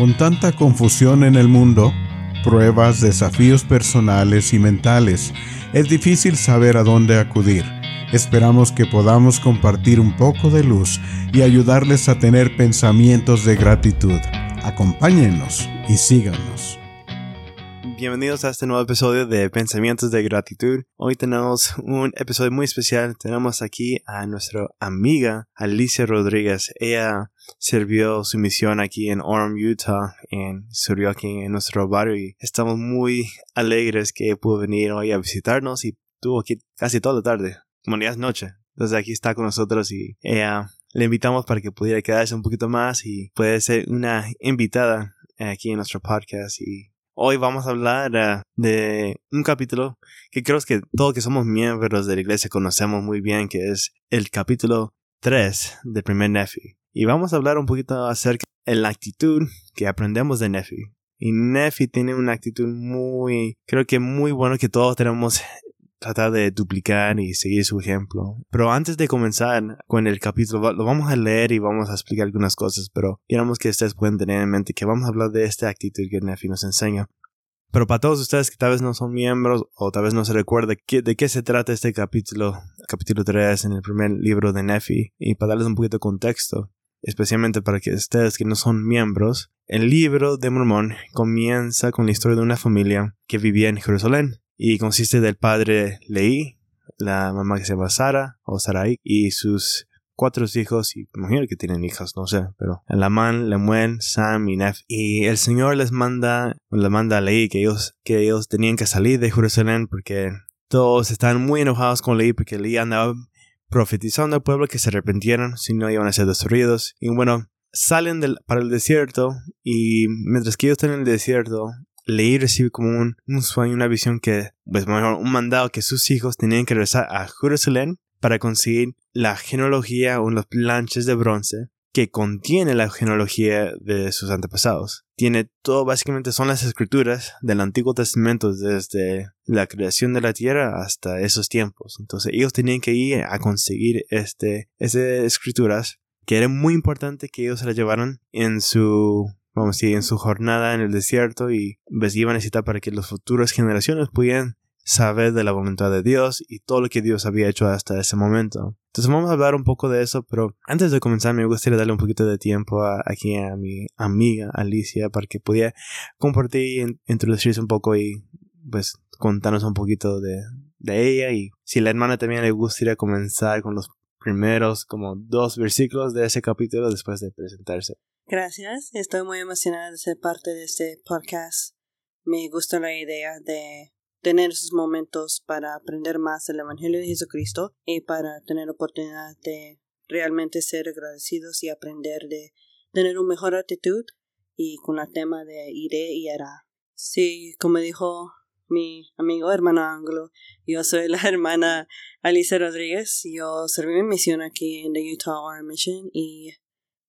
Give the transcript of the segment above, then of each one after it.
Con tanta confusión en el mundo, pruebas, desafíos personales y mentales, es difícil saber a dónde acudir. Esperamos que podamos compartir un poco de luz y ayudarles a tener pensamientos de gratitud. Acompáñenos y síganos. Bienvenidos a este nuevo episodio de Pensamientos de Gratitud. Hoy tenemos un episodio muy especial. Tenemos aquí a nuestra amiga Alicia Rodríguez. Ella sirvió su misión aquí en Orem, Utah, y sirvió aquí en nuestro barrio y estamos muy alegres que pudo venir hoy a visitarnos y estuvo aquí casi toda la tarde, como ya es noche. Entonces aquí está con nosotros y ella le invitamos para que pudiera quedarse un poquito más y puede ser una invitada aquí en nuestro podcast y Hoy vamos a hablar uh, de un capítulo que creo que todos que somos miembros de la iglesia conocemos muy bien, que es el capítulo 3 del primer Nefi. Y vamos a hablar un poquito acerca de la actitud que aprendemos de Nefi. Y Nefi tiene una actitud muy, creo que muy bueno que todos tenemos tratar de duplicar y seguir su ejemplo. Pero antes de comenzar con el capítulo, lo vamos a leer y vamos a explicar algunas cosas, pero queremos que ustedes puedan tener en mente que vamos a hablar de esta actitud que Nefi nos enseña. Pero para todos ustedes que tal vez no son miembros o tal vez no se recuerda de qué se trata este capítulo, capítulo 3 en el primer libro de Nefi, y para darles un poquito de contexto, especialmente para que ustedes que no son miembros, el libro de Mormón comienza con la historia de una familia que vivía en Jerusalén y consiste del padre Leí, la mamá que se llama Sara o Sarai y sus cuatro hijos y imagino que tienen hijas, no sé, pero Lamán, Lemuel, Sam y Nef. Y el Señor les manda, les manda a Leí que ellos, que ellos tenían que salir de Jerusalén porque todos estaban muy enojados con Leí porque Leí andaba profetizando al pueblo que se arrepintieran si no iban a ser destruidos. Y bueno, salen del, para el desierto y mientras que ellos están en el desierto, Leí recibe como un, un, sueño, una visión que, pues mejor, un mandado que sus hijos tenían que regresar a Jerusalén para conseguir la genealogía o los planches de bronce que contiene la genealogía de sus antepasados. Tiene todo, básicamente son las escrituras del Antiguo Testamento desde la creación de la tierra hasta esos tiempos. Entonces ellos tenían que ir a conseguir este, esas escrituras que era muy importante que ellos se las llevaran en su vamos a decir, en su jornada en el desierto y pues iban a necesitar para que las futuras generaciones pudieran saber de la voluntad de Dios y todo lo que Dios había hecho hasta ese momento. Entonces vamos a hablar un poco de eso, pero antes de comenzar me gustaría darle un poquito de tiempo aquí a mi amiga Alicia para que pudiera compartir introducirse un poco y pues contarnos un poquito de, de ella y si la hermana también le gustaría comenzar con los primeros como dos versículos de ese capítulo después de presentarse. Gracias, estoy muy emocionada de ser parte de este podcast. Me gusta la idea de tener esos momentos para aprender más del Evangelio de Jesucristo y para tener oportunidad de realmente ser agradecidos y aprender de tener una mejor actitud y con el tema de iré y hará. Sí, como dijo mi amigo hermano Anglo, yo soy la hermana Alicia Rodríguez, yo serví mi misión aquí en the Utah Orem Mission y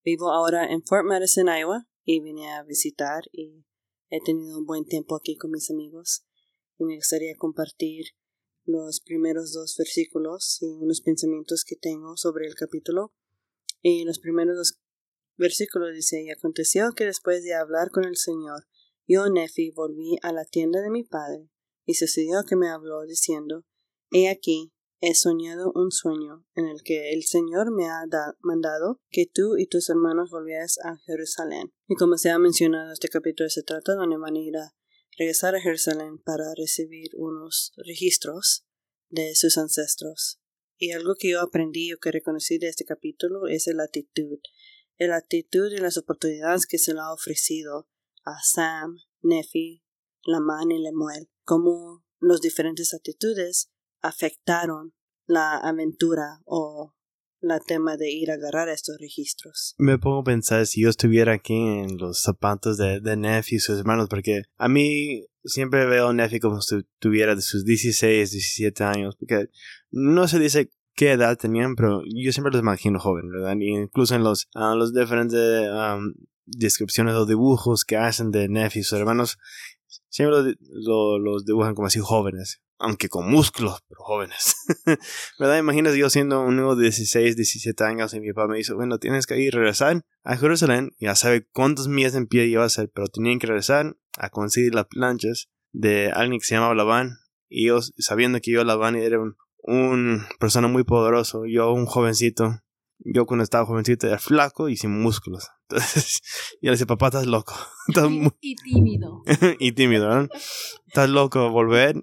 Vivo ahora en Fort Madison, Iowa, y vine a visitar y he tenido un buen tiempo aquí con mis amigos. Y me gustaría compartir los primeros dos versículos y unos pensamientos que tengo sobre el capítulo. Y los primeros dos versículos dice, y aconteció que después de hablar con el Señor, yo, Nefi, volví a la tienda de mi padre, y sucedió que me habló diciendo, He aquí, He soñado un sueño en el que el Señor me ha mandado que tú y tus hermanos volvieras a Jerusalén. Y como se ha mencionado, este capítulo se trata de una manera regresar a Jerusalén para recibir unos registros de sus ancestros. Y algo que yo aprendí o que reconocí de este capítulo es la actitud. La actitud y las oportunidades que se le ha ofrecido a Sam, Nefi, Laman y Lemuel. Como las diferentes actitudes afectaron la aventura o la tema de ir a agarrar estos registros. Me pongo a pensar si yo estuviera aquí en los zapatos de, de y sus hermanos, porque a mí siempre veo a Neff como si tuviera de sus 16, 17 años, porque no se dice qué edad tenían, pero yo siempre los imagino jóvenes, ¿verdad? Y incluso en los, los diferentes descripciones o dibujos que hacen de Neff y sus hermanos, siempre los dibujan como así jóvenes aunque con músculos, pero jóvenes. ¿Verdad? Imaginas yo siendo un niño de 16, 17 años y mi papá me dice, bueno, tienes que ir, regresar a Jerusalén, ya sabe cuántos millas en pie iba a ser, pero tenían que regresar a conseguir las planchas de alguien que se llamaba Labán, y ellos, sabiendo que yo Labán era un, un persona muy poderoso, yo un jovencito, yo cuando estaba jovencito era flaco y sin músculos. Entonces, yo le decía, papá, estás loco. Y, tímido. y tímido, ¿no? Estás loco, volver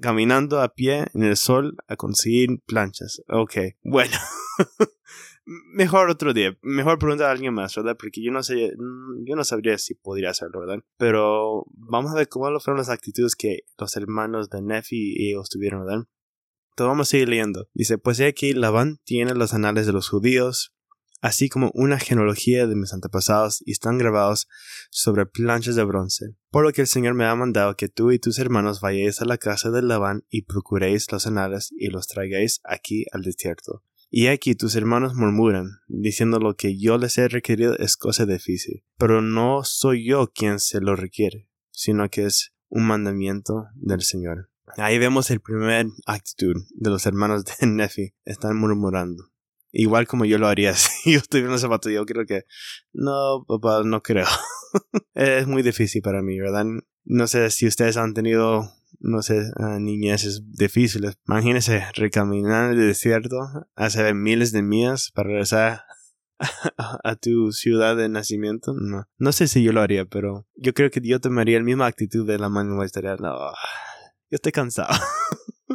caminando a pie en el sol a conseguir planchas. Ok, bueno. Mejor otro día. Mejor preguntar a alguien más, ¿verdad? Porque yo no sé, mm, yo no sabría si podría hacerlo, ¿verdad? Pero vamos a ver cómo fueron las actitudes que los hermanos de Nefi y ellos tuvieron, ¿verdad? Entonces vamos a seguir leyendo. Dice, pues aquí Labán tiene los anales de los judíos, así como una genealogía de mis antepasados y están grabados sobre planchas de bronce. Por lo que el Señor me ha mandado que tú y tus hermanos vayáis a la casa de Labán y procuréis los anales y los traigáis aquí al desierto. Y aquí tus hermanos murmuran, diciendo lo que yo les he requerido es cosa difícil, pero no soy yo quien se lo requiere, sino que es un mandamiento del Señor. Ahí vemos el primer actitud de los hermanos de Nefi, están murmurando. Igual como yo lo haría si yo estuviera en ese zapato, yo creo que no, papá, no creo. es muy difícil para mí, ¿verdad? No sé si ustedes han tenido, no sé, niñeces difíciles. Imagínense recaminar el desierto hace miles de millas para regresar a, tu ciudad de nacimiento. No, no sé si yo lo haría, pero yo creo que yo tomaría la misma actitud de la mano estaría, no, yo estoy cansado.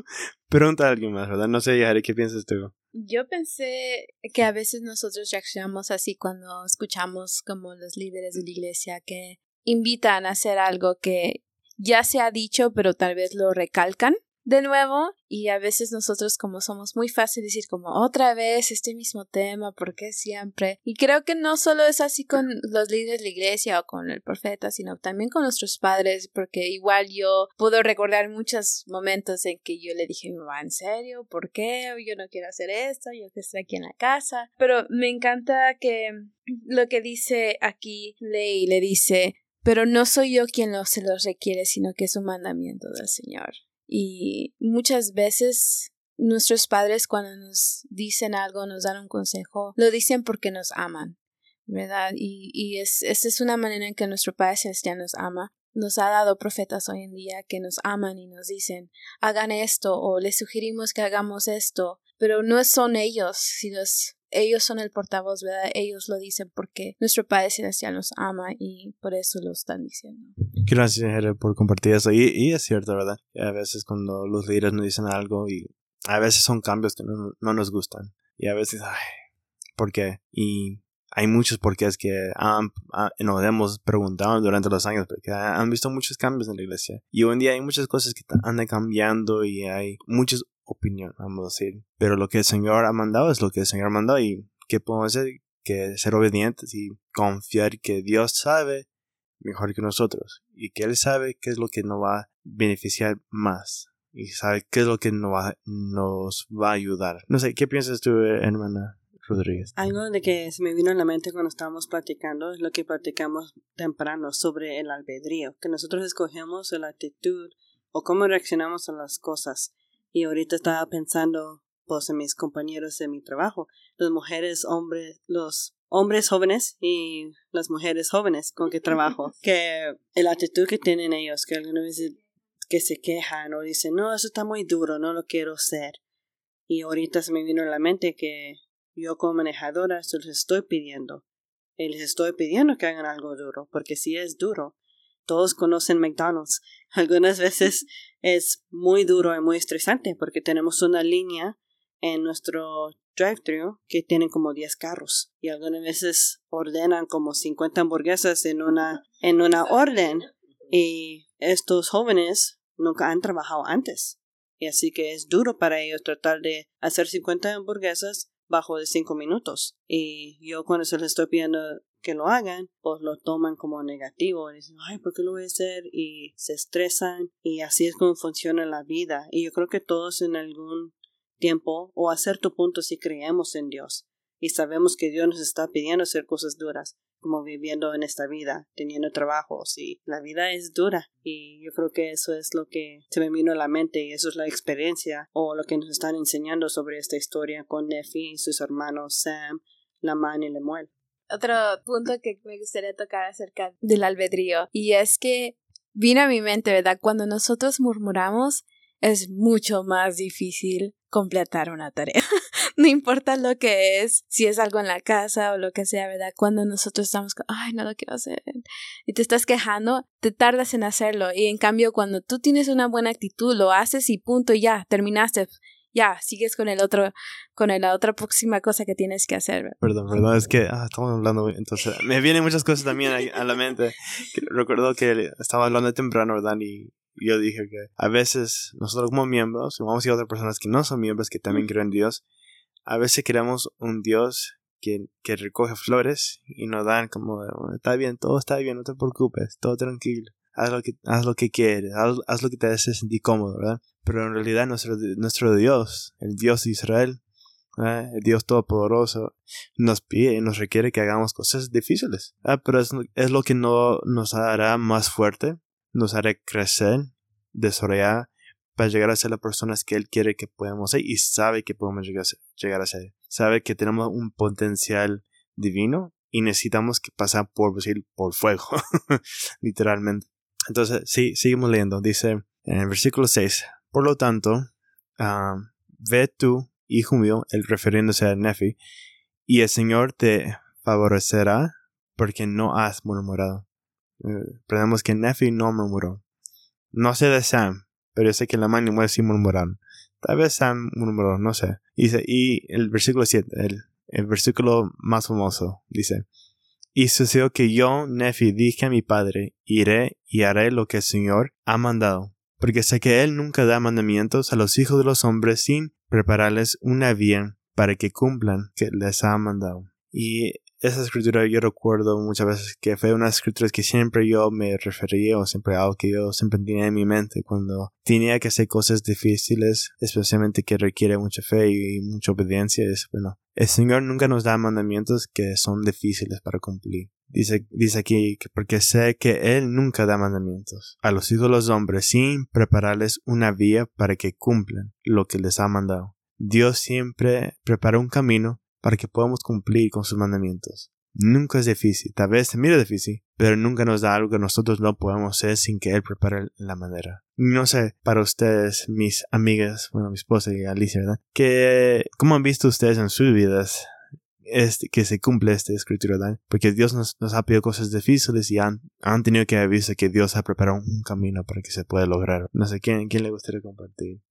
Pregunta a alguien más, ¿verdad? No sé, Yari, ¿qué piensas tú? Yo pensé que a veces nosotros reaccionamos así cuando escuchamos como los líderes de la iglesia que invitan a hacer algo que ya se ha dicho, pero tal vez lo recalcan de nuevo y a veces nosotros como somos muy fácil decir como otra vez este mismo tema, ¿por qué siempre? Y creo que no solo es así con los líderes de la iglesia o con el profeta, sino también con nuestros padres, porque igual yo puedo recordar muchos momentos en que yo le dije, mamá, ¿en serio? ¿Por qué? Yo no quiero hacer esto, yo que estoy aquí en la casa. Pero me encanta que lo que dice aquí Ley le dice, pero no soy yo quien lo, se los requiere, sino que es un mandamiento del Señor. Y muchas veces nuestros padres cuando nos dicen algo, nos dan un consejo, lo dicen porque nos aman, ¿verdad? Y, y es, esa es una manera en que nuestro Padre Celestial nos ama. Nos ha dado profetas hoy en día que nos aman y nos dicen hagan esto o les sugerimos que hagamos esto, pero no son ellos, sino ellos son el portavoz, ¿verdad? Ellos lo dicen porque nuestro Padre Celestial nos ama y por eso lo están diciendo. Gracias, Jere, por compartir eso. Y, es cierto, ¿verdad? a veces cuando los líderes nos dicen algo y a veces son cambios que no, no nos gustan. Y a veces, ay, ¿por qué? Y hay muchos porqués que han, nos hemos preguntado durante los años, porque han visto muchos cambios en la iglesia. Y hoy en día hay muchas cosas que andan cambiando y hay muchas opiniones, vamos a decir. Pero lo que el Señor ha mandado es lo que el Señor mandó y ¿qué podemos hacer? Que ser obedientes y confiar que Dios sabe mejor que nosotros y que Él sabe qué es lo que nos va a beneficiar más y sabe qué es lo que nos va, nos va a ayudar. No sé, ¿qué piensas tú, hermana? Rodríguez. Algo de que se me vino a la mente cuando estábamos platicando es lo que platicamos temprano sobre el albedrío, que nosotros escogemos la actitud o cómo reaccionamos a las cosas. Y ahorita estaba pensando pues en mis compañeros de mi trabajo, las mujeres, hombres, los hombres jóvenes y las mujeres jóvenes con que trabajo, que la actitud que tienen ellos, que algunas veces que se quejan o dicen, no, eso está muy duro, no lo quiero hacer. Y ahorita se me vino a la mente que yo como manejadora se les estoy pidiendo. Y les estoy pidiendo que hagan algo duro, porque si es duro, todos conocen McDonald's. Algunas veces es muy duro y muy estresante porque tenemos una línea en nuestro drive-thru que tienen como 10 carros y algunas veces ordenan como 50 hamburguesas en una, en una orden y estos jóvenes nunca han trabajado antes. Y así que es duro para ellos tratar de hacer 50 hamburguesas bajo de 5 minutos. Y yo cuando se les estoy pidiendo que lo hagan, pues lo toman como negativo. Y dicen, ay, ¿por qué lo voy a hacer? Y se estresan. Y así es como funciona la vida. Y yo creo que todos en algún tiempo o a cierto punto si creemos en Dios y sabemos que Dios nos está pidiendo hacer cosas duras, como viviendo en esta vida, teniendo trabajos y la vida es dura y yo creo que eso es lo que se me vino a la mente y eso es la experiencia o lo que nos están enseñando sobre esta historia con Nefi y sus hermanos Sam, Laman y Lemuel. Otro punto que me gustaría tocar acerca del albedrío y es que vino a mi mente, ¿verdad? Cuando nosotros murmuramos es mucho más difícil completar una tarea. no importa lo que es, si es algo en la casa o lo que sea, ¿verdad? Cuando nosotros estamos, ay, no lo quiero hacer, y te estás quejando, te tardas en hacerlo. Y en cambio, cuando tú tienes una buena actitud, lo haces y punto, ya, terminaste. Ya, sigues con el otro, con la otra próxima cosa que tienes que hacer. Perdón, perdón, es que ah, estamos hablando, entonces me vienen muchas cosas también a, la mente. recuerdo que estaba hablando temprano, ¿verdad? Y yo dije que a veces nosotros como miembros, vamos a ir a otras personas que no son miembros, que también creen en Dios, a veces queremos un Dios que recoge flores y nos dan como, está bien, todo está bien, no te preocupes, todo tranquilo, haz lo que, haz lo que quieres, haz, lo que te hace sentir cómodo, ¿verdad? Pero en realidad nuestro, nuestro Dios, el Dios de Israel, el Dios Todopoderoso, nos pide y nos requiere que hagamos cosas difíciles, pero es, es lo que no nos hará más fuerte, nos hará crecer, desarrollar para llegar a ser las personas que Él quiere que podamos ser y sabe que podemos llegar a ser. Llegar a ser. Sabe que tenemos un potencial divino y necesitamos que pasar por, por fuego, literalmente. Entonces, sí, seguimos leyendo. Dice en el versículo 6, por lo tanto, ah, ve tú, hijo mío, el refiriéndose a Nefi, y el Señor te favorecerá porque no has murmurado. Eh, que Nefi no murmuró. No sé de Sam, pero yo sé que la mano y sí murmuraron. Tal vez Sam murmuró, no sé. Y el versículo 7, el, el versículo más famoso, dice, y sucedió que yo, Nefi, dije a mi padre, iré y haré lo que el Señor ha mandado, porque sé que Él nunca da mandamientos a los hijos de los hombres sin prepararles una vía para que cumplan que les ha mandado. Y esa escritura yo recuerdo muchas veces que fue una escritura que siempre yo me refería o siempre algo que yo siempre tenía en mi mente cuando tenía que hacer cosas difíciles, especialmente que requiere mucha fe y mucha obediencia. Es bueno, el Señor nunca nos da mandamientos que son difíciles para cumplir. Dice, dice aquí que porque sé que Él nunca da mandamientos a los hijos de los hombres sin prepararles una vía para que cumplan lo que les ha mandado. Dios siempre prepara un camino para que podamos cumplir con sus mandamientos. Nunca es difícil, tal vez se mire difícil, pero nunca nos da algo que nosotros no podemos hacer sin que Él prepare la manera. No sé, para ustedes, mis amigas, bueno, mi esposa y Alicia, ¿verdad? Que, ¿cómo han visto ustedes en sus vidas este, que se cumple esta escritura, ¿verdad? Porque Dios nos, ha pedido cosas difíciles y han, han tenido que visto que Dios ha preparado un camino para que se pueda lograr. No sé, ¿quién, quién le gustaría compartir?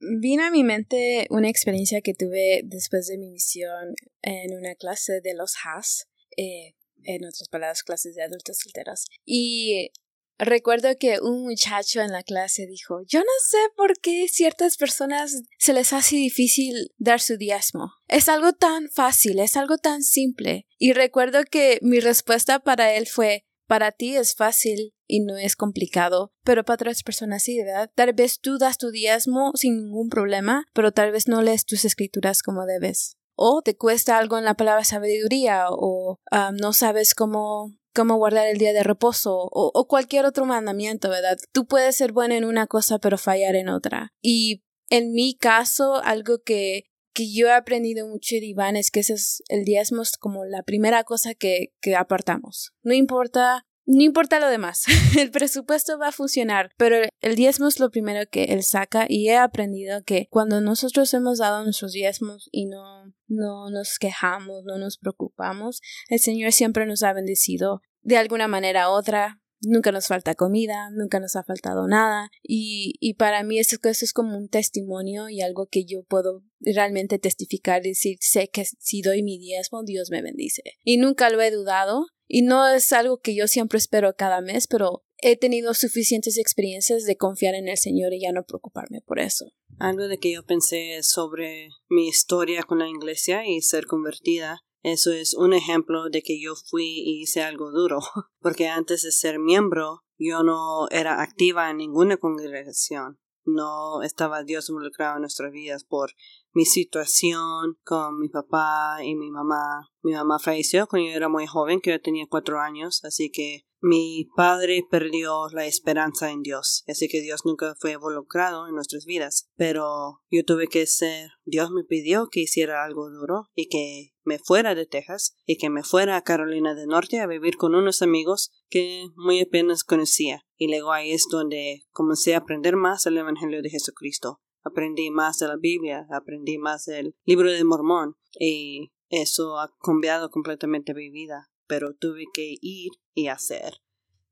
Vino a mi mente una experiencia que tuve después de mi misión en una clase de los HAS, eh, en otras palabras, clases de adultos solteros. Y recuerdo que un muchacho en la clase dijo, yo no sé por qué ciertas personas se les hace difícil dar su diezmo. Es algo tan fácil, es algo tan simple. Y recuerdo que mi respuesta para él fue, para ti es fácil y no es complicado, pero para otras personas sí, ¿verdad? Tal vez tú das tu diezmo sin ningún problema, pero tal vez no lees tus escrituras como debes. O te cuesta algo en la palabra sabiduría, o ah, no sabes cómo cómo guardar el día de reposo o, o, cualquier otro mandamiento, ¿verdad? Tú puedes ser bueno en una cosa pero fallar en otra. Y en mi caso, algo que, que yo he aprendido mucho de Iván es que ese es el diezmo es como la primera cosa que, que apartamos. No importa no importa lo demás, el presupuesto va a funcionar, pero el diezmo es lo primero que él saca y he aprendido que cuando nosotros hemos dado nuestros diezmos y no, no nos quejamos, no nos preocupamos, el Señor siempre nos ha bendecido de alguna manera u otra, nunca nos falta comida, nunca nos ha faltado nada y, y para mí eso, es como un testimonio y algo que yo puedo realmente testificar decir sé que si doy mi diezmo Dios me bendice y nunca lo he dudado y no es algo que yo siempre espero cada mes, pero he tenido suficientes experiencias de confiar en el Señor y ya no preocuparme por eso. Algo de que yo pensé sobre mi historia con la iglesia y ser convertida. Eso es un ejemplo de que yo fui y hice algo duro, porque antes de ser miembro yo no era activa en ninguna congregación. No estaba Dios involucrado en nuestras vidas por mi situación con mi papá y mi mamá. Mi mamá falleció cuando yo era muy joven, que yo tenía cuatro años, así que mi padre perdió la esperanza en Dios, así que Dios nunca fue involucrado en nuestras vidas. Pero yo tuve que ser, Dios me pidió que hiciera algo duro y que me fuera de Texas y que me fuera a Carolina del Norte a vivir con unos amigos que muy apenas conocía. Y luego ahí es donde comencé a aprender más el Evangelio de Jesucristo. Aprendí más de la Biblia, aprendí más del libro de Mormón y eso ha cambiado completamente mi vida pero tuve que ir y hacer.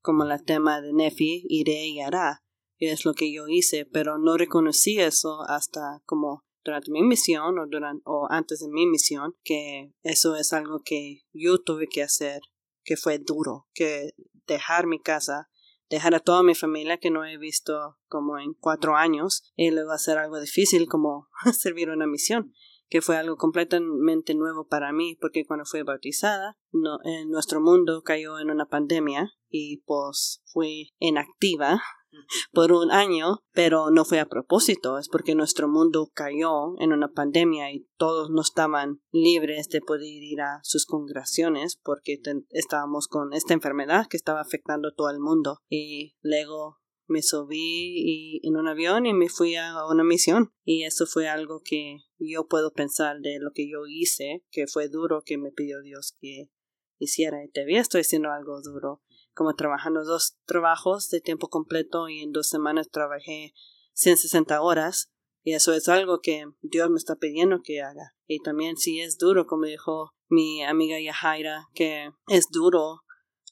Como el tema de Nefi, iré y hará. Y es lo que yo hice, pero no reconocí eso hasta como durante mi misión o, durante, o antes de mi misión, que eso es algo que yo tuve que hacer, que fue duro, que dejar mi casa, dejar a toda mi familia que no he visto como en cuatro años, y luego hacer algo difícil como servir una misión que fue algo completamente nuevo para mí, porque cuando fui bautizada, no, en nuestro mundo cayó en una pandemia y pues fui inactiva por un año, pero no fue a propósito, es porque nuestro mundo cayó en una pandemia y todos no estaban libres de poder ir a sus congregaciones porque estábamos con esta enfermedad que estaba afectando a todo el mundo. Y luego me subí en un avión y me fui a una misión. Y eso fue algo que yo puedo pensar de lo que yo hice que fue duro que me pidió Dios que hiciera. Y todavía estoy haciendo algo duro como trabajando dos trabajos de tiempo completo y en dos semanas trabajé 160 horas y eso es algo que Dios me está pidiendo que haga y también si es duro como dijo mi amiga Yahaira que es duro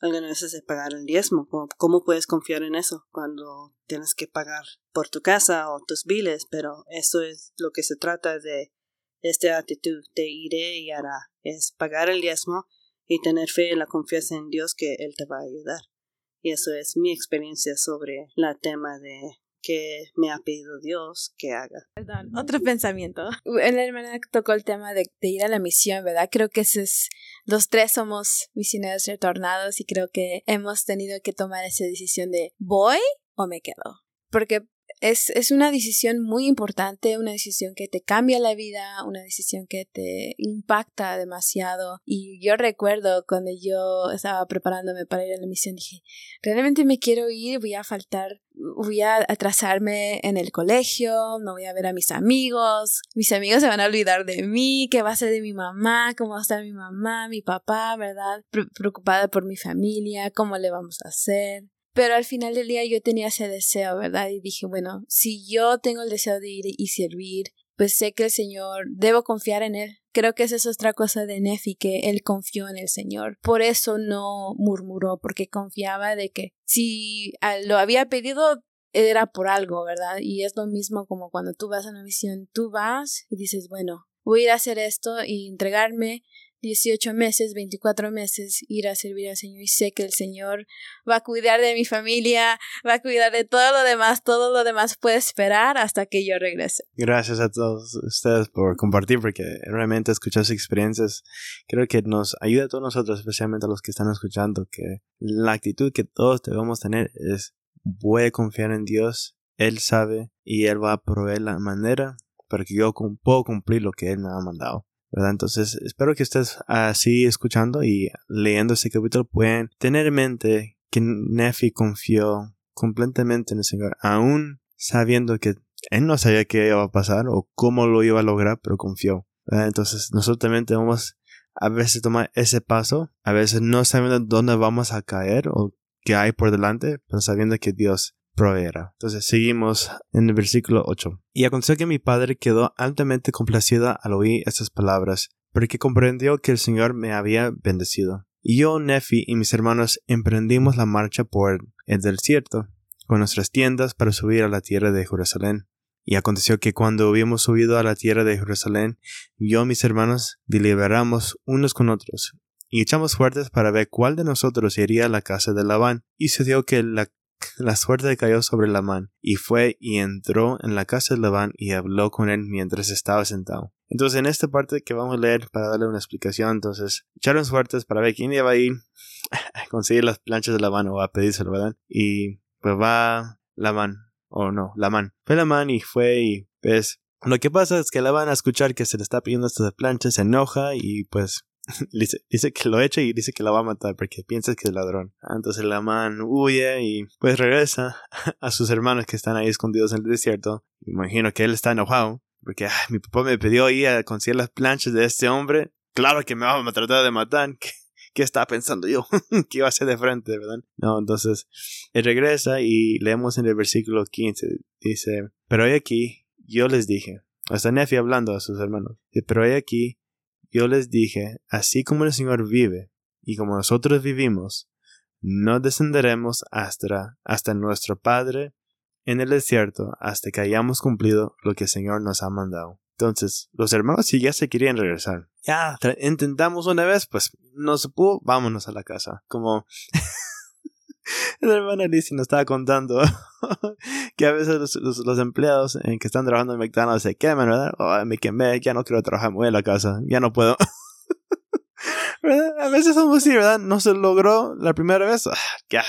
algunas veces es pagar el diezmo. ¿Cómo, puedes confiar en eso cuando tienes que pagar por tu casa o tus biles? Pero eso es lo que se trata de esta actitud de iré y hará. Es pagar el diezmo y tener fe y la confianza en Dios que Él te va a ayudar. Y eso es mi experiencia sobre la tema de que me ha pedido Dios que haga. Perdón, otro pensamiento. La hermana tocó el tema de, ir a la misión, ¿verdad? Creo que ese es, los tres somos misioneros retornados y creo que hemos tenido que tomar esa decisión de ¿voy o me quedo? Porque es, es una decisión muy importante, una decisión que te cambia la vida, una decisión que te impacta demasiado. Y yo recuerdo cuando yo estaba preparándome para ir a la misión, dije, realmente me quiero ir, voy a faltar, voy a atrasarme en el colegio, no voy a ver a mis amigos, mis amigos se van a olvidar de mí, qué va a ser de mi mamá, cómo va a estar mi mamá, mi papá, ¿verdad? preocupada por mi familia, cómo le vamos a hacer. Pero al final del día yo tenía ese deseo, ¿verdad? Y dije, bueno, si yo tengo el deseo de ir y servir, pues sé que el Señor, debo confiar en Él. Creo que esa es otra cosa de Nefi, que él confió en el Señor. Por eso no murmuró, porque confiaba de que si lo había pedido era por algo, ¿verdad? Y es lo mismo como cuando tú vas a una misión, tú vas y dices, bueno, voy a ir a hacer esto y entregarme 18 meses, 24 meses ir a servir al Señor y sé que el Señor va a cuidar de mi familia, va a cuidar de todo lo demás, todo lo demás puede esperar hasta que yo regrese. Gracias a todos ustedes por compartir porque realmente escuchar sus experiencias creo que nos ayuda a todos nosotros, especialmente a los que están escuchando, que la actitud que todos debemos tener es voy a confiar en Dios, Él sabe y Él va a proveer la manera para que yo puedo cumplir lo que Él me ha mandado. Entonces, espero que ustedes así escuchando y leyendo este capítulo puedan tener en mente que Nefi confió completamente en el Señor, aún sabiendo que él no sabía qué iba a pasar o cómo lo iba a lograr, pero confió. Entonces, nosotros también tenemos a veces tomar ese paso, a veces no sabiendo dónde vamos a caer o qué hay por delante, pero sabiendo que Dios proveerá. Entonces seguimos en el versículo 8. Y aconteció que mi padre quedó altamente complacida al oír estas palabras, porque comprendió que el Señor me había bendecido. Y yo, Nefi y mis hermanos emprendimos la marcha por el desierto, con nuestras tiendas para subir a la tierra de Jerusalén. Y aconteció que cuando hubimos subido a la tierra de Jerusalén, yo y mis hermanos deliberamos unos con otros, y echamos fuertes para ver cuál de nosotros iría a la casa de Labán. Y se dio que la la suerte cayó sobre Labán, y fue y entró en la casa de Labán y habló con él mientras estaba sentado. Entonces, en esta parte que vamos a leer para darle una explicación, entonces, echaron suertes para ver quién iba a ir a conseguir las planchas de Labán o a pedírselo, ¿verdad? Y pues va Labán, o no, Lamán. Fue Lamán y fue y pues Lo que pasa es que la van a escuchar que se le está pidiendo estas planchas, se enoja y pues dice, dice que lo echa y dice que la va a matar porque piensa que es ladrón. Entonces la man huye y pues regresa a sus hermanos que están ahí escondidos en el desierto. Imagino que él está enojado porque mi papá me pidió ir a conseguir las planchas de este hombre. Claro que me va a tratar de matar. ¿Qué, qué estaba pensando yo? ¿Qué iba a hacer de frente, verdad? No, entonces él regresa y leemos en el versículo 15. Dice, pero hay aquí, yo les dije, hasta Nefi hablando a sus hermanos, pero hay aquí, yo les dije, así como el Señor vive y como nosotros vivimos, no descenderemos hasta, hasta nuestro Padre en el desierto hasta que hayamos cumplido lo que el Señor nos ha mandado. Entonces, los hermanos si ya se querían regresar. Ya, intentamos una vez, pues no se pudo, vámonos a la casa. Como la hermana Lizzie nos estaba contando que a veces los, empleados en que están trabajando en McDonald's se queman, ¿verdad? Oh, me quemé, ya no quiero trabajar, muy voy a la casa, ya no puedo. ¿verdad? A veces somos así, ¿verdad? No se logró la primera vez, ah, ya,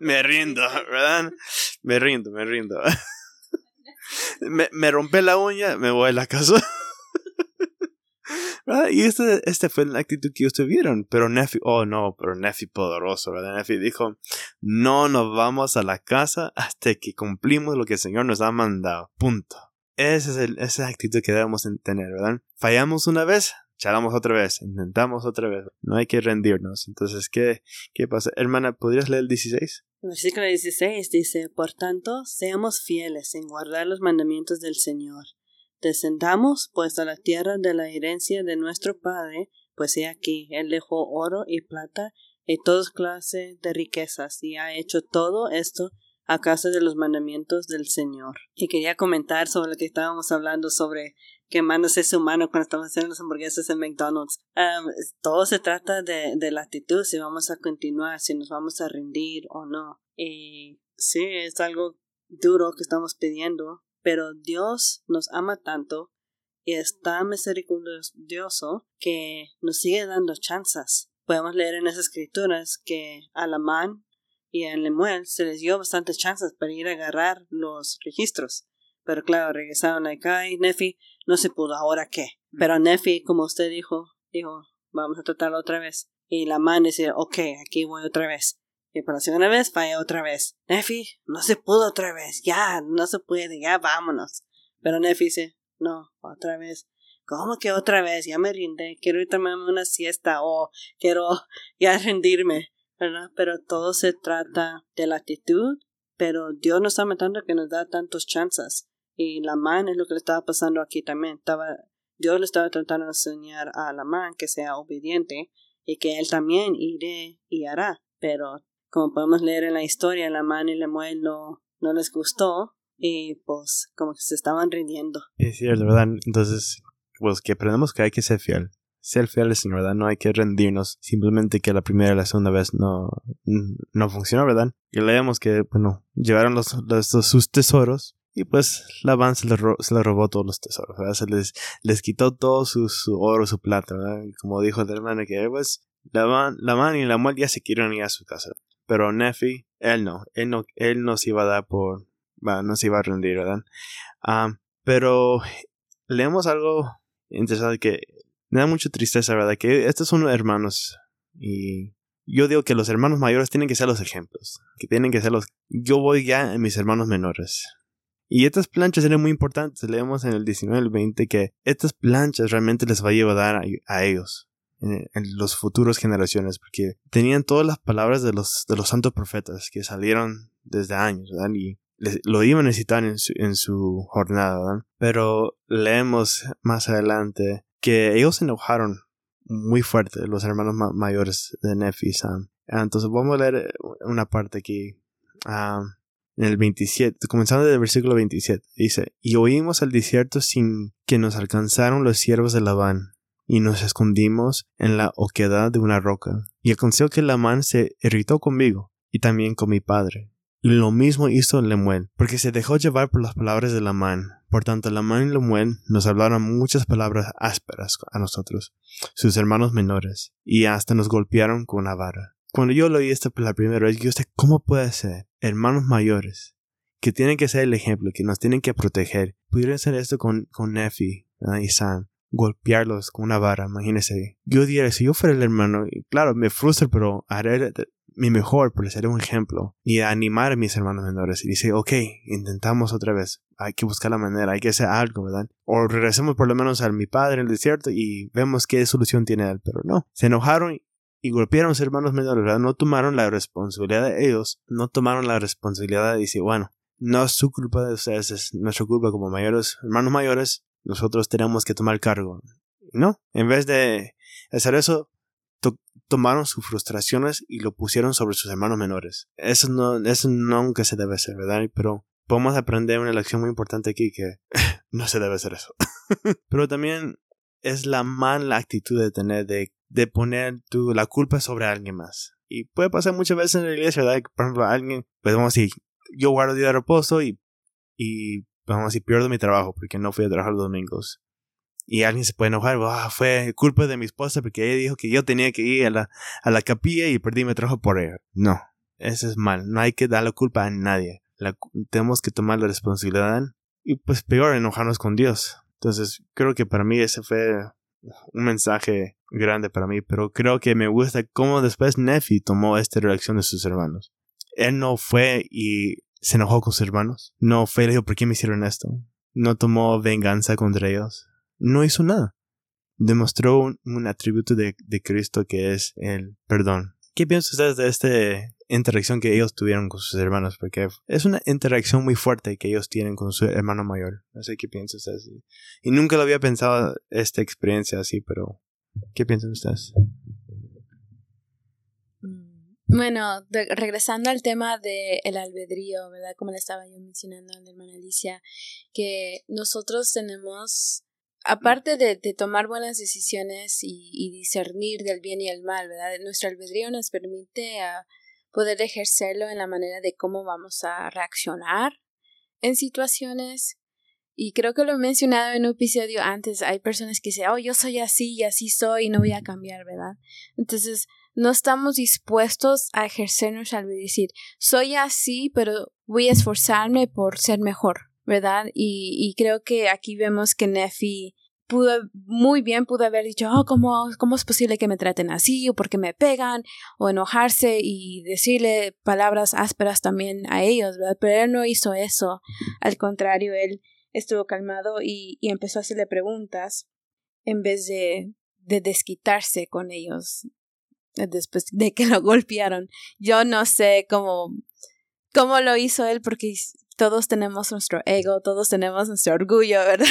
me rindo, ¿verdad? Me rindo, me rindo. me, me rompé la uña, me voy a la casa. Y este, este fue la actitud que ellos tuvieron. Pero Nefi, oh no, pero Nefi poderoso, ¿verdad? Nefi dijo, no nos vamos a la casa hasta que cumplimos lo que el Señor nos ha mandado. Punto. Esa es, el, esa es la actitud que debemos tener, ¿verdad? Fallamos una vez, charlamos otra vez, intentamos otra vez. No hay que rendirnos. Entonces, ¿qué, qué pasa? Hermana, ¿podrías leer el 16? El versículo 16 dice, Por tanto, seamos fieles en guardar los mandamientos del Señor Descendamos pues a la tierra de la herencia de nuestro Padre, pues he aquí, él dejó oro y plata y todas clases de riquezas, y ha hecho todo esto a causa de los mandamientos del Señor. Y quería comentar sobre lo que estábamos hablando sobre quemándose ese humano cuando estamos haciendo las hamburguesas en McDonald's. todo se trata de, de la actitud, si vamos a continuar, si nos vamos a rendir o no. Y sí, es algo duro que estamos pidiendo, pero Dios nos ama tanto y es tan misericordioso que nos sigue dando chances. Podemos leer en esas escrituras que a Lamán y a Lemuel se les dio bastantes chances para ir a agarrar los registros. Pero claro, regresaron acá y Nefi no se pudo. ¿Ahora qué? Pero Nefi, como usted dijo, dijo, vamos a tratarlo otra vez. Y Lamán decía, ok, aquí voy otra vez. Y por la segunda vez fallé otra vez. Nefi, no se pudo otra vez. Ya, no se puede, ya vámonos. Pero Nefi dice, no, otra vez. ¿Cómo que otra vez? Ya me rinde. Quiero ir tomarme una siesta o quiero ya rendirme. ¿Verdad? Pero todo se trata de la actitud. Pero Dios nos está matando que nos da tantos chances. Y la man es lo que le estaba pasando aquí también. Estaba, Dios le estaba tratando de enseñar a la man que sea obediente y que él también iré y hará. Pero como podemos leer en la historia, la mano y la muel no, no les gustó y pues como que se estaban rindiendo. Es cierto, ¿verdad? Entonces, pues que aprendemos que hay que ser fiel. Ser fieles, ¿verdad? No hay que rendirnos. Simplemente que la primera y la segunda vez no, no funcionó, ¿verdad? Y leemos que, bueno, llevaron los, sus tesoros y pues la le, se le robó todos los tesoros, ¿verdad? Se les, les quitó todo su, su oro, su plata, ¿verdad? Como dijo el hermano que pues la man, la man y la muel ya se quieren ir a su casa. Pero Nefi, él no, él no, él no se iba a dar por, no se iba a rendir, ¿verdad? Ah, pero leemos algo interesante que me da mucha tristeza, ¿verdad? Que estos son hermanos y yo digo que los hermanos mayores tienen que ser los ejemplos, que tienen que ser los... Yo voy ya en mis hermanos menores. Y estas planchas eran muy importantes. Leemos en el 19 y el 20 que estas planchas realmente les va a llevar a, a ellos en, los futuros generaciones, porque tenían todas las palabras de los, de los santos profetas que salieron desde años, ¿verdad? Y lo iban a necesitar en su, en su jornada, ¿verdad? Pero leemos más adelante que ellos se enojaron muy fuerte, los hermanos mayores de Nefi y Sam. Entonces vamos a leer una parte aquí. Ah, en el 27, comenzando desde el versículo 27, dice, y oímos al desierto sin que nos alcanzaron los siervos de Labán, y nos escondimos en la oquedad de una roca. Y aconteció que Lamán se irritó conmigo, y también con mi padre. Y lo mismo hizo Lemuel, porque se dejó llevar por las palabras de Lamán. Por tanto, Lamán y Lemuel nos hablaron muchas palabras ásperas a nosotros, sus hermanos menores, y hasta nos golpearon con una vara. Cuando yo lo oí esto por la primera vez, yo sé cómo puede ser hermanos mayores que tienen que ser el ejemplo, que nos tienen que proteger. Pudieran hacer esto con, con Nefi y Sam golpearlos con una vara, imagínese. Yo diría, si yo fuera el hermano, claro, me frustra, pero haré mi mejor por ser un ejemplo y animar a mis hermanos menores y dice, ok, intentamos otra vez, hay que buscar la manera, hay que hacer algo, ¿verdad? O regresemos por lo menos a mi padre en el desierto y vemos qué solución tiene él, pero no, se enojaron y golpearon a sus hermanos menores, ¿verdad? No tomaron la responsabilidad de ellos, no tomaron la responsabilidad de decir, bueno, no es su culpa de ustedes, es nuestra culpa como mayores, hermanos mayores, nosotros tenemos que tomar cargo. No, en vez de hacer eso, tomaron sus frustraciones y lo pusieron sobre sus hermanos menores. Eso no, eso nunca se debe hacer, ¿verdad? Pero podemos aprender una lección muy importante aquí que no se debe hacer eso. Pero también es la mala actitud de tener de, de poner tu, la culpa sobre alguien más. Y puede pasar muchas veces en la iglesia, ¿verdad? Por ejemplo, alguien, pues vamos a decir, yo guardo día de reposo y, y vamos a decir, pierdo mi trabajo porque no fui a trabajar los domingos. Y alguien se puede enojar, ah, fue culpa de mi esposa porque ella dijo que yo tenía que ir a la, a la capilla y perdí mi trabajo por ella. No, eso es mal, no hay que dar la culpa a nadie. tenemos que tomar la responsabilidad y pues peor enojarnos con Dios. Entonces creo que para mí ese fue un mensaje grande para mí, pero creo que me gusta cómo después Nefi tomó esta reacción de sus hermanos. Él no fue y se enojó con sus hermanos. No fue y dijo, ¿por qué me hicieron esto? No tomó venganza contra ellos. No hizo nada. Demostró un, atributo de, Cristo que es el perdón. ¿Qué piensan ustedes de esta interacción que ellos tuvieron con sus hermanos? Porque es una interacción muy fuerte que ellos tienen con su hermano mayor. No sé qué piensan ustedes. Y nunca lo había pensado esta experiencia así, pero ¿qué piensan ustedes? Bueno, regresando al tema del el albedrío, ¿verdad? Como le estaba yo mencionando a la hermana Alicia, que nosotros tenemos, aparte de, tomar buenas decisiones y, discernir del bien y el mal, ¿verdad? Nuestro albedrío nos permite poder ejercerlo en la manera de cómo vamos a reaccionar en situaciones. Y creo que lo he mencionado en un episodio antes, hay personas que dicen, oh, yo soy así y así soy y no voy a cambiar, ¿verdad? Entonces, no estamos dispuestos a ejercernos al decir, soy así, pero voy a esforzarme por ser mejor, ¿verdad? Y, y creo que aquí vemos que Nefi pudo, muy bien pudo haber dicho, oh, ¿cómo, ¿cómo es posible que me traten así? o porque me pegan, o enojarse y decirle palabras ásperas también a ellos, ¿verdad? Pero él no hizo eso. Al contrario, él estuvo calmado y, y empezó a hacerle preguntas en vez de, de desquitarse con ellos después de que lo golpearon. Yo no sé cómo, cómo lo hizo él porque todos tenemos nuestro ego, todos tenemos nuestro orgullo, ¿verdad?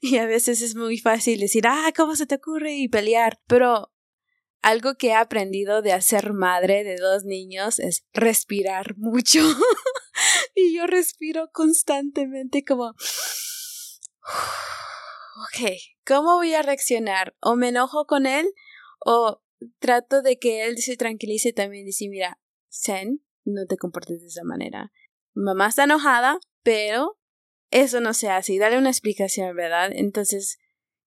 y a veces es muy fácil decir, ah, ¿cómo se te ocurre? y pelear. Pero algo que he aprendido de hacer madre de dos niños es respirar mucho. y yo respiro constantemente como... ok, ¿cómo voy a reaccionar? ¿O me enojo con él? ¿O trato de que él se tranquilice también. Dice, mira, Zen, no te comportes de esa manera. Mamá está enojada, pero eso no se hace. Y dale una explicación, ¿verdad? Entonces,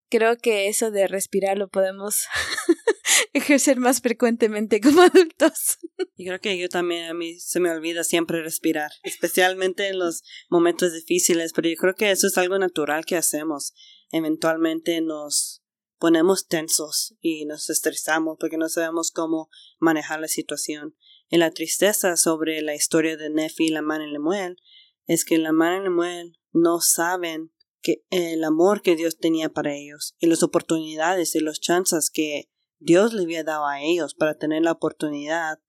creo que eso de respirar lo podemos ejercer más frecuentemente como adultos. Y creo que yo también, a mí se me olvida siempre respirar, especialmente en los momentos difíciles, pero yo creo que eso es algo natural que hacemos. Eventualmente nos ponemos tensos y nos estresamos porque no sabemos cómo manejar la situación. Y la tristeza sobre la historia de Nefi y la y Lemuel es que la y Lemuel no saben que el amor que Dios tenía para ellos y las oportunidades y las chances que Dios le había dado a ellos para tener la oportunidad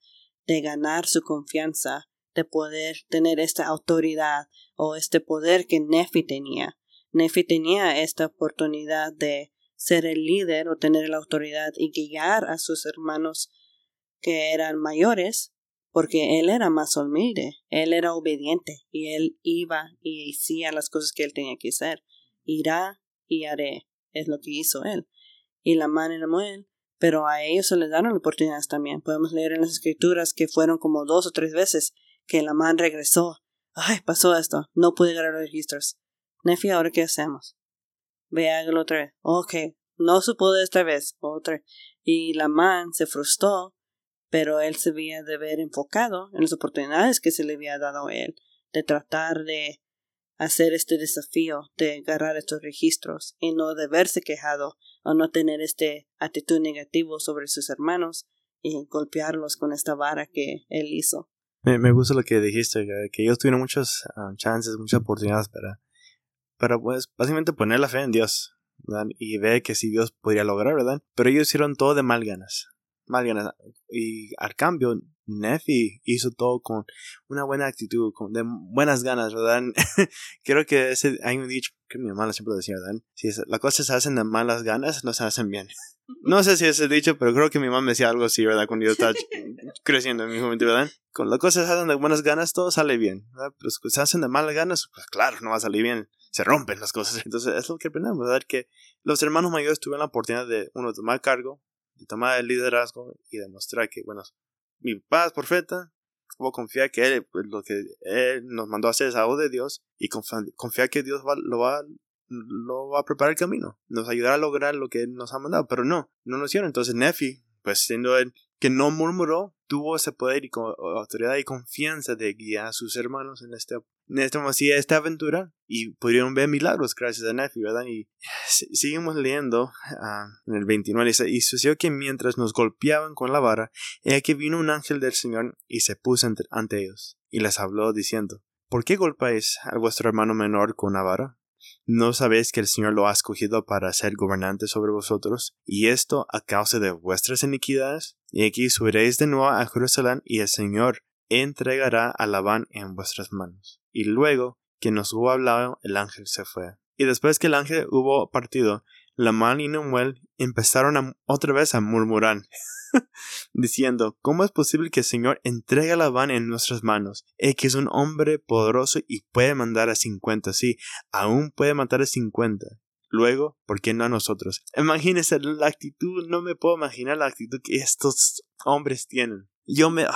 de ganar su confianza, de poder tener esta autoridad o este poder que Nefi tenía. Nefi tenía esta oportunidad de ser el líder o tener la autoridad y guiar a sus hermanos que eran mayores, porque él era más humilde, él era obediente y él iba y hacía las cosas que él tenía que hacer. Irá y haré, es lo que hizo él. Y la mano Lemuel, pero a ellos se les dieron oportunidades también. Podemos leer en las escrituras que fueron como dos o tres veces que la man regresó. Ay, pasó esto, no pude los registros. Nefi, ¿ahora qué hacemos? Ve, hágalo otra vez. Ok, no supo de esta vez, otra. Y la man se frustró, pero él se había de ver enfocado en las oportunidades que se le había dado a él, de tratar de hacer este desafío de agarrar estos registros y no de verse quejado o no tener este actitud negativo sobre sus hermanos y golpearlos con esta vara que él hizo. Me, me gusta lo que dijiste, que ellos tuvieron muchas ah, chances, muchas oportunidades para, para pues básicamente poner la fe en Dios y ver que si Dios podría lograr, ¿verdad? Pero ellos hicieron todo de mal ganas. Mal ganas. Y al cambio, Nefi hizo todo con una buena actitud, con de buenas ganas, ¿verdad? Creo que ese, hay un dicho que mi mamá siempre decía, ¿verdad? Si las cosas se hacen de malas ganas, no se hacen bien. No sé si es el dicho, pero creo que mi mamá me decía algo así, ¿verdad? Cuando yo estaba creciendo en mi juventud, ¿verdad? Con las cosas se hacen de buenas ganas, todo sale bien, ¿verdad? Pero si se hacen de malas ganas, pues claro, no va a salir bien. Se rompen las cosas. Entonces, es lo que aprendemos, ¿verdad? Que los hermanos mayores tuvieron la oportunidad de, uno, tomar cargo, de tomar el liderazgo y demostrar que, bueno, mi paz profeta, como confiar que él, pues, lo que él nos mandó a hacer es algo de Dios y confiar que Dios va, lo va lo va a preparar el camino, nos ayudará a lograr lo que nos ha mandado, pero no, no lo hicieron. Entonces Nefi, pues siendo él que no murmuró, tuvo ese poder y autoridad y confianza de guiar a sus hermanos en en este, esta aventura y pudieron ver milagros gracias a Nefi, ¿verdad? Y seguimos leyendo ah, en el 29 y sucedió que mientras nos golpeaban con la vara, he que vino un ángel del Señor y se puso ante, ellos y les habló diciendo, ¿por qué golpeáis a vuestro hermano menor con la vara? ¿No sabéis que el Señor lo ha escogido para ser gobernante sobre vosotros, y esto a causa de vuestras iniquidades? Y aquí subiréis de nuevo a Jerusalén, y el Señor entregará a Labán en vuestras manos. Y luego que nos hubo hablado, el ángel se fue. Y después que el ángel hubo partido, Labán y Nemuel empezaron otra vez a murmurar. diciendo, ¿cómo es posible que el Señor entregue a Labán en nuestras manos? Él que es un hombre poderoso y puede mandar a cincuenta, sí, aún puede matar a cincuenta. Luego, ¿por qué no a nosotros? Imagínense la actitud, no me puedo imaginar la actitud que estos hombres tienen. Yo me, ah,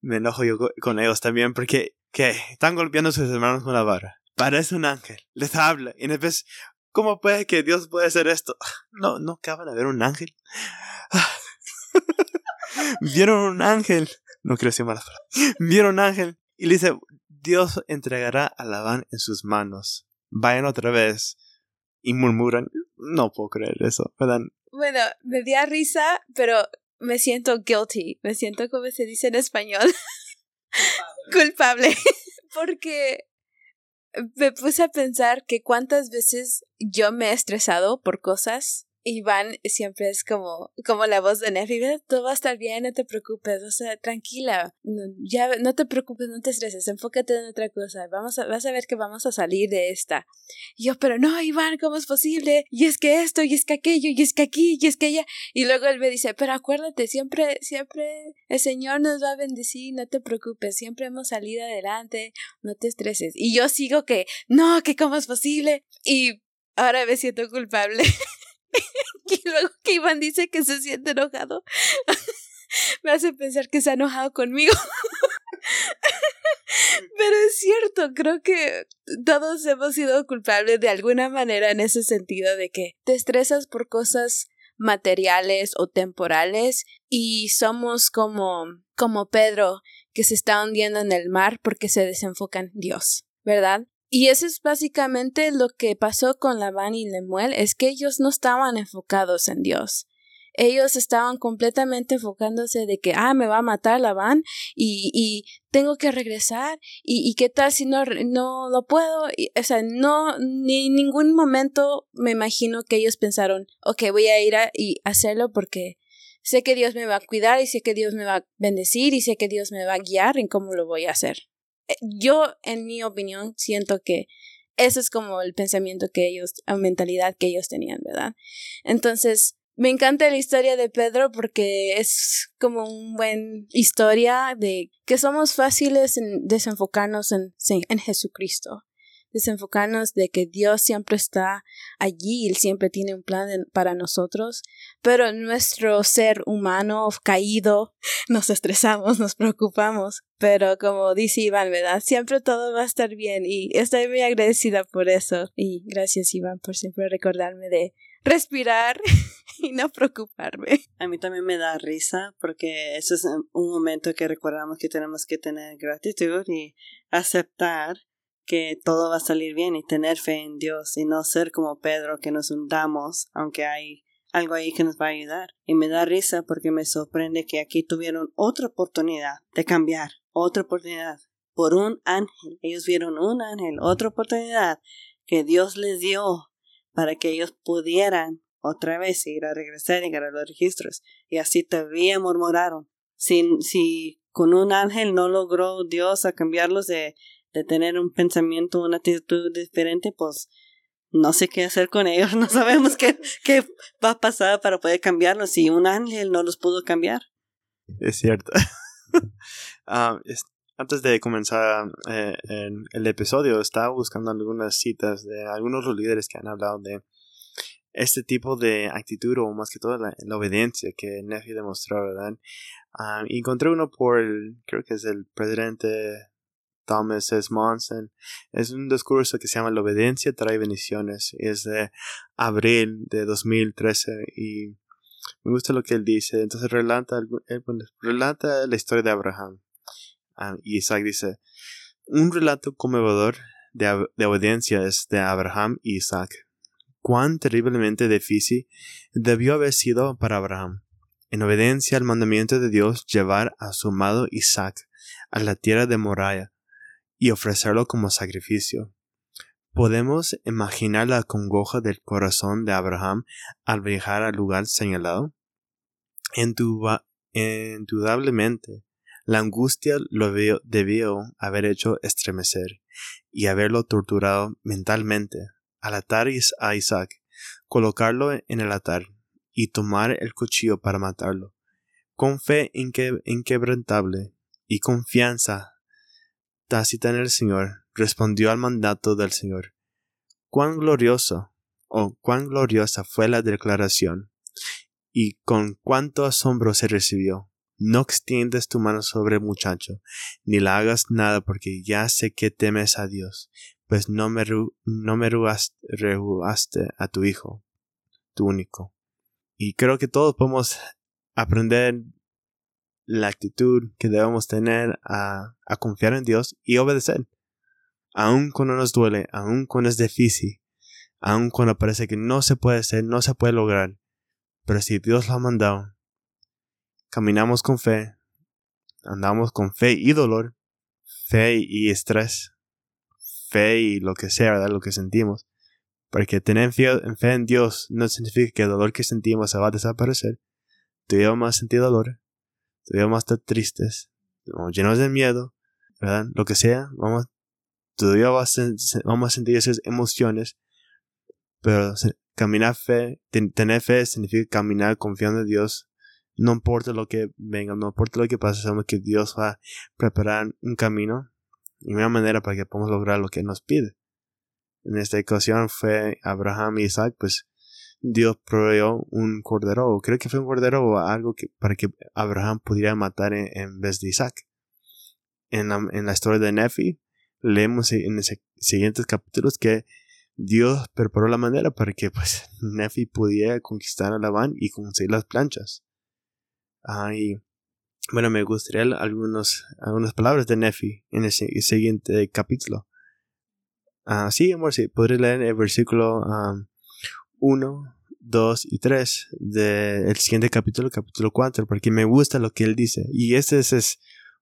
me enojo yo con ellos también porque, ¿qué? Están golpeando a sus hermanos con la vara. Parece un ángel, les habla, y en vez, ¿cómo puede que Dios puede hacer esto? No, no acaban de ver un ángel. Ah, Vieron un ángel. No quiero decir malas Vieron un ángel y le dice, Dios entregará a Labán en sus manos. Vayan otra vez y murmuran. No puedo creer eso, ¿verdad? Bueno, me dio risa, pero me siento guilty. Me siento como se dice en español. Culpable. Porque me puse a pensar que cuántas veces yo me he estresado por cosas Iván siempre es como, como la voz de Nefi, todo va a estar bien, no te preocupes, o sea, tranquila, no, ya no te preocupes, no te estreses, enfócate en otra cosa, vamos a, vas a ver que vamos a salir de esta. Y yo, pero no, Iván, ¿cómo es posible? Y es que esto, y es que aquello, y es que aquí, y es que allá. Y luego él me dice, pero acuérdate, siempre, siempre el Señor nos va a bendecir, no te preocupes, siempre hemos salido adelante, no te estreses. Y yo sigo que, no, que cómo es posible. Y ahora me siento culpable. y luego que Iván dice que se siente enojado, me hace pensar que se ha enojado conmigo. Pero es cierto, creo que todos hemos sido culpables de alguna manera en ese sentido de que te estresas por cosas materiales o temporales y somos como como Pedro que se está hundiendo en el mar porque se desenfoca en Dios, ¿verdad? Y eso es básicamente lo que pasó con Labán y Lemuel, es que ellos no estaban enfocados en Dios. Ellos estaban completamente enfocándose de que, ah, me va a matar Labán y, y tengo que regresar y, y qué tal si no, no lo puedo. o sea, no, ni en ningún momento me imagino que ellos pensaron, ok, voy a ir a y hacerlo porque sé que Dios me va a cuidar y sé que Dios me va a bendecir y sé que Dios me va a guiar en cómo lo voy a hacer. Eh, yo, en mi opinión, siento que eso es como el pensamiento que ellos, la mentalidad que ellos tenían, ¿verdad? Entonces, me encanta la historia de Pedro porque es como una buena historia de que somos fáciles en desenfocarnos en, en Jesucristo desenfocarnos de que Dios siempre está allí, Él siempre tiene un plan para nosotros, pero nuestro ser humano caído nos estresamos, nos preocupamos, pero como dice Iván, ¿verdad? Siempre todo va a estar bien y estoy muy agradecida por eso y gracias Iván por siempre recordarme de respirar y no preocuparme. A mí también me da risa porque eso es un momento que recordamos que tenemos que tener gratitud y aceptar que todo va a salir bien y tener fe en Dios y no ser como Pedro que nos hundamos aunque hay algo ahí que nos va a ayudar. Y me da risa porque me sorprende que aquí tuvieron otra oportunidad de cambiar, otra oportunidad por un ángel. Ellos vieron un ángel, otra oportunidad que Dios les dio para que ellos pudieran otra vez ir a regresar y agarrar los registros. Y así todavía murmuraron. Si, si con un ángel no logró Dios a cambiarlos de, de tener un pensamiento, una actitud diferente, pues no sé qué hacer con ellos, no sabemos qué, qué va a pasar para poder cambiarlos si un ángel no los pudo cambiar. Es cierto. Ah, antes de comenzar eh, el episodio, estaba buscando algunas citas de algunos de los líderes que han hablado de este tipo de actitud o más que todo la, obediencia que Nefi demostró, ¿verdad? Ah, encontré uno por, el, creo que es el presidente Thomas S. Monson. Es un discurso que se llama La obediencia trae bendiciones. Es de abril de 2013 y me gusta lo que él dice. Entonces relata, relata la historia de Abraham. Ah, y Isaac dice, un relato conmovedor de, de obediencia es de Abraham y Isaac. Cuán terriblemente difícil debió haber sido para Abraham, en obediencia al mandamiento de Dios, llevar a su amado Isaac a la tierra de Moriah y ofrecerlo como sacrificio. ¿Podemos imaginar la congoja del corazón de Abraham al viajar al lugar señalado? Indudablemente, la angustia lo debió haber hecho estremecer y haberlo torturado mentalmente. Al atar a Isaac, colocarlo en el altar y tomar el cuchillo para matarlo. Con fe inquebrantable y confianza tácita en el Señor, respondió al mandato del Señor. Cuán glorioso, o cuán gloriosa fue la declaración, y con cuánto asombro se recibió. No extiendes tu mano sobre el muchacho, ni la hagas nada porque ya sé que temes a Dios, pues no me, no me a tu hijo, tu único. Y creo que todos podemos aprender la actitud que debemos tener a, a confiar en Dios y obedecer. Aun cuando nos duele, aun cuando es difícil, aun cuando parece que no se puede hacer, no se puede lograr. Pero si Dios lo ha mandado, caminamos con fe, andamos con fe y dolor, fe y estrés, fe y lo que sea, ¿verdad? Lo que sentimos. Porque tener fe, en Dios no significa que el dolor que sentimos se va a desaparecer. Tú vamos a sentir dolor, tú vamos a estar tristes, llenos de miedo, ¿verdad? Lo que sea, vamos, todavía vamos a, vamos a sentir esas emociones, pero caminar fe, tener fe significa caminar confiando en Dios, no importa lo que venga, no importa lo que pase, sabemos que Dios va a preparar un camino y una manera para que podamos lograr lo que nos pide. En esta ocasión fue Abraham y Isaac, pues Dios proveyó un cordero, creo que fue un cordero o algo que, para que Abraham pudiera matar en, vez de Isaac. En la, en la, historia de Nefi, leemos en los siguientes capítulos que Dios preparó la manera para que pues Nefi pudiera conquistar a Labán y conseguir las planchas. Ah, bueno, me gustaría algunos, algunas palabras de Nefi en el, siguiente capítulo. Ah, sí, amor, sí, podré leer el versículo 1, 2 y 3 del siguiente capítulo, capítulo 4, porque me gusta lo que él dice. Y este es, es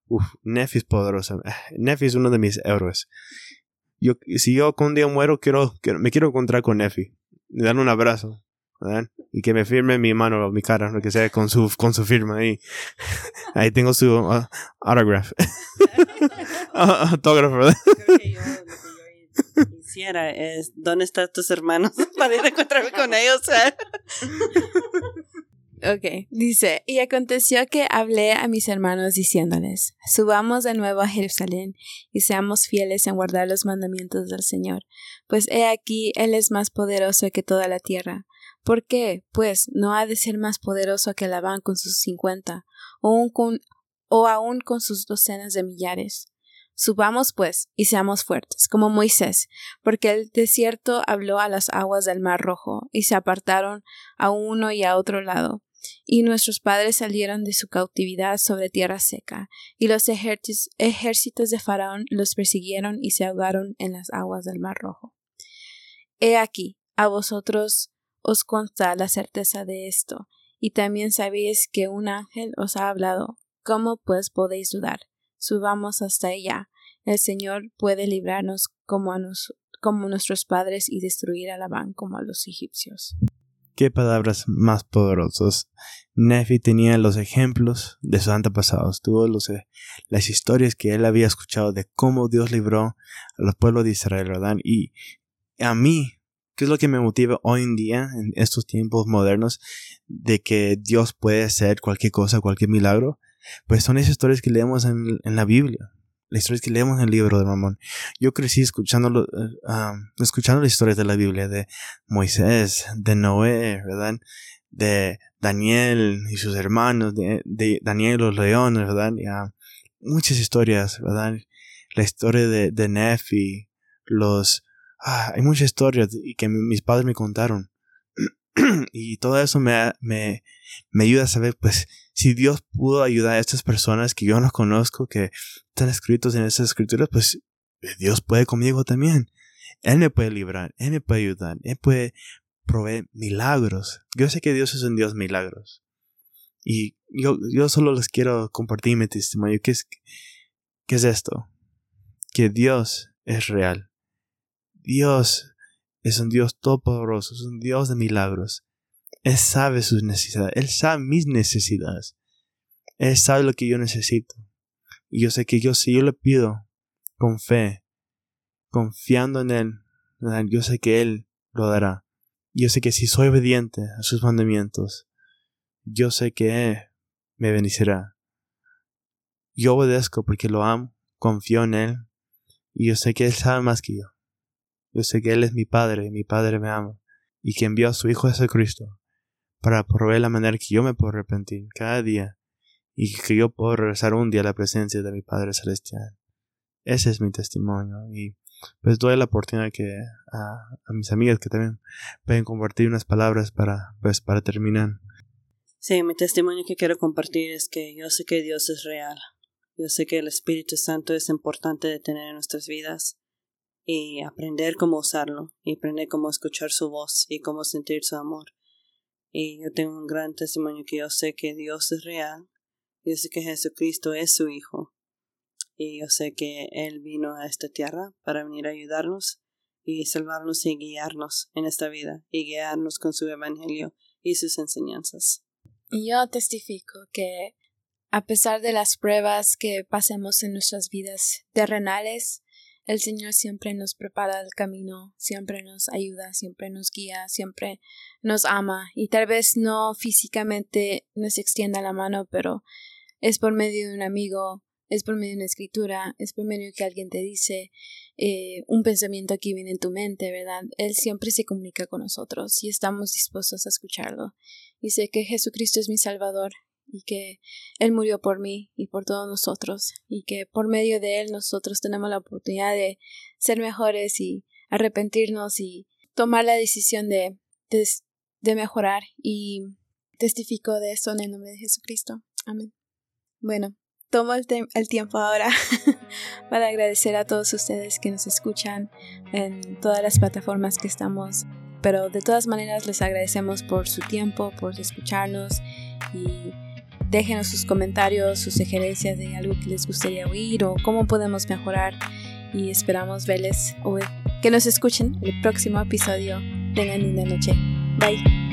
uf, Nefi es poderoso. Nefi es uno de mis héroes. Yo, si yo con un día muero, quiero, quiero me quiero encontrar con Nefi. Darle un abrazo. Y que me firme mi mano o mi cara, lo que sea, con su, con su firma ahí. ahí tengo su uh, autograph. Autógrafo, ¿verdad? Hiciera es, ¿dónde están tus hermanos? Para ir a encontrarme con ellos. Ok, dice, y aconteció que hablé a mis hermanos diciéndoles, subamos de nuevo a Jerusalén y seamos fieles en guardar los mandamientos del Señor, pues he aquí Él es más poderoso que toda la tierra. ¿Por qué? Pues no ha de ser más poderoso que Labán con sus cincuenta, o, o aún con sus docenas de millares. Subamos pues y seamos fuertes, como Moisés, porque el desierto habló a las aguas del mar rojo, y se apartaron a uno y a otro lado. Y nuestros padres salieron de su cautividad sobre tierra seca, y los ejércitos de Faraón los persiguieron y se ahogaron en las aguas del mar rojo. He aquí, a vosotros os consta la certeza de esto, y también sabéis que un ángel os ha hablado. ¿Cómo pues podéis dudar? Subamos hasta ella. El Señor puede librarnos como, a como nuestros padres y destruir a Labán como a los egipcios. Qué palabras más poderosas. Nefi tenía los ejemplos de sus antepasados, tuvo los, eh, las historias que él había escuchado de cómo Dios libró a los pueblos de Israel, ¿verdad? Y a mí, ¿qué es lo que me motiva hoy en día, en estos tiempos modernos, de que Dios puede hacer cualquier cosa, cualquier milagro? Pues son esas historias que leemos en, la Biblia, las historias que leemos en el libro de Mamón. Yo crecí escuchando, uh, escuchando las historias de la Biblia de Moisés, de Noé, ¿verdad? De Daniel y sus hermanos, de, Daniel y los leones, ¿verdad? muchas historias, ¿verdad? La historia de, de Nefi, los... Ah, hay muchas historias que mis padres me contaron. y todo eso me, me, me ayuda a saber, pues, si Dios pudo ayudar a estas personas que yo no conozco, que están escritos en esas escrituras, pues Dios puede conmigo también. Él me puede librar, Él me puede ayudar, Él puede proveer milagros. Yo sé que Dios es un Dios milagros. Y yo, yo solo les quiero compartir mi testimonio. ¿Qué es, ¿Qué es esto? Que Dios es real. Dios es un Dios todopoderoso, es un Dios de milagros. Él sabe sus necesidades, Él sabe mis necesidades. Él sabe lo que yo necesito. Y yo sé que yo, si yo le pido con fe, confiando en Él, yo sé que Él lo dará. Yo sé que si soy obediente a sus mandamientos, yo sé que Él me bendecirá. Yo obedezco porque lo amo, confío en Él, y yo sé que Él sabe más que yo. Yo sé que Él es mi Padre, y mi Padre me ama, y que envió a su Hijo Jesucristo para proveer la manera que yo me puedo arrepentir cada día y que yo puedo regresar un día a la presencia de mi Padre Celestial. Ese es mi testimonio y pues doy la oportunidad que a, mis amigas que también pueden compartir unas palabras para pues para terminar. Sí, mi testimonio que quiero compartir es que yo sé que Dios es real. Yo sé que el Espíritu Santo es importante de tener en nuestras vidas y aprender cómo usarlo y aprender cómo escuchar su voz y cómo sentir su amor. Y yo tengo un gran testimonio que yo sé que Dios es real. Yo sé que Jesucristo es su Hijo. Y yo sé que Él vino a esta tierra para venir a ayudarnos y salvarnos y guiarnos en esta vida y guiarnos con su Evangelio y sus enseñanzas. Yo testifico que a pesar de las pruebas que pasemos en nuestras vidas terrenales, el Señor siempre nos prepara el camino, siempre nos ayuda, siempre nos guía, siempre nos ama y tal vez no físicamente nos extienda la mano, pero es por medio de un amigo, es por medio de una escritura, es por medio de que alguien te dice eh, un pensamiento aquí viene en tu mente, ¿verdad? Él siempre se comunica con nosotros y estamos dispuestos a escucharlo. Sé que Jesucristo es mi Salvador y que Él murió por mí y por todos nosotros y que por medio de Él nosotros tenemos la oportunidad de ser mejores y arrepentirnos y tomar la decisión de, de, mejorar y testifico de esto en el nombre de Jesucristo. Amén. Bueno, tomo el, el tiempo ahora para agradecer a todos ustedes que nos escuchan en todas las plataformas que estamos, pero de todas maneras les agradecemos por su tiempo, por escucharnos y déjenos sus comentarios, sus sugerencias de algo que les gustaría oír o cómo podemos mejorar y esperamos verles o que nos escuchen el próximo episodio. Tengan linda noche. Bye.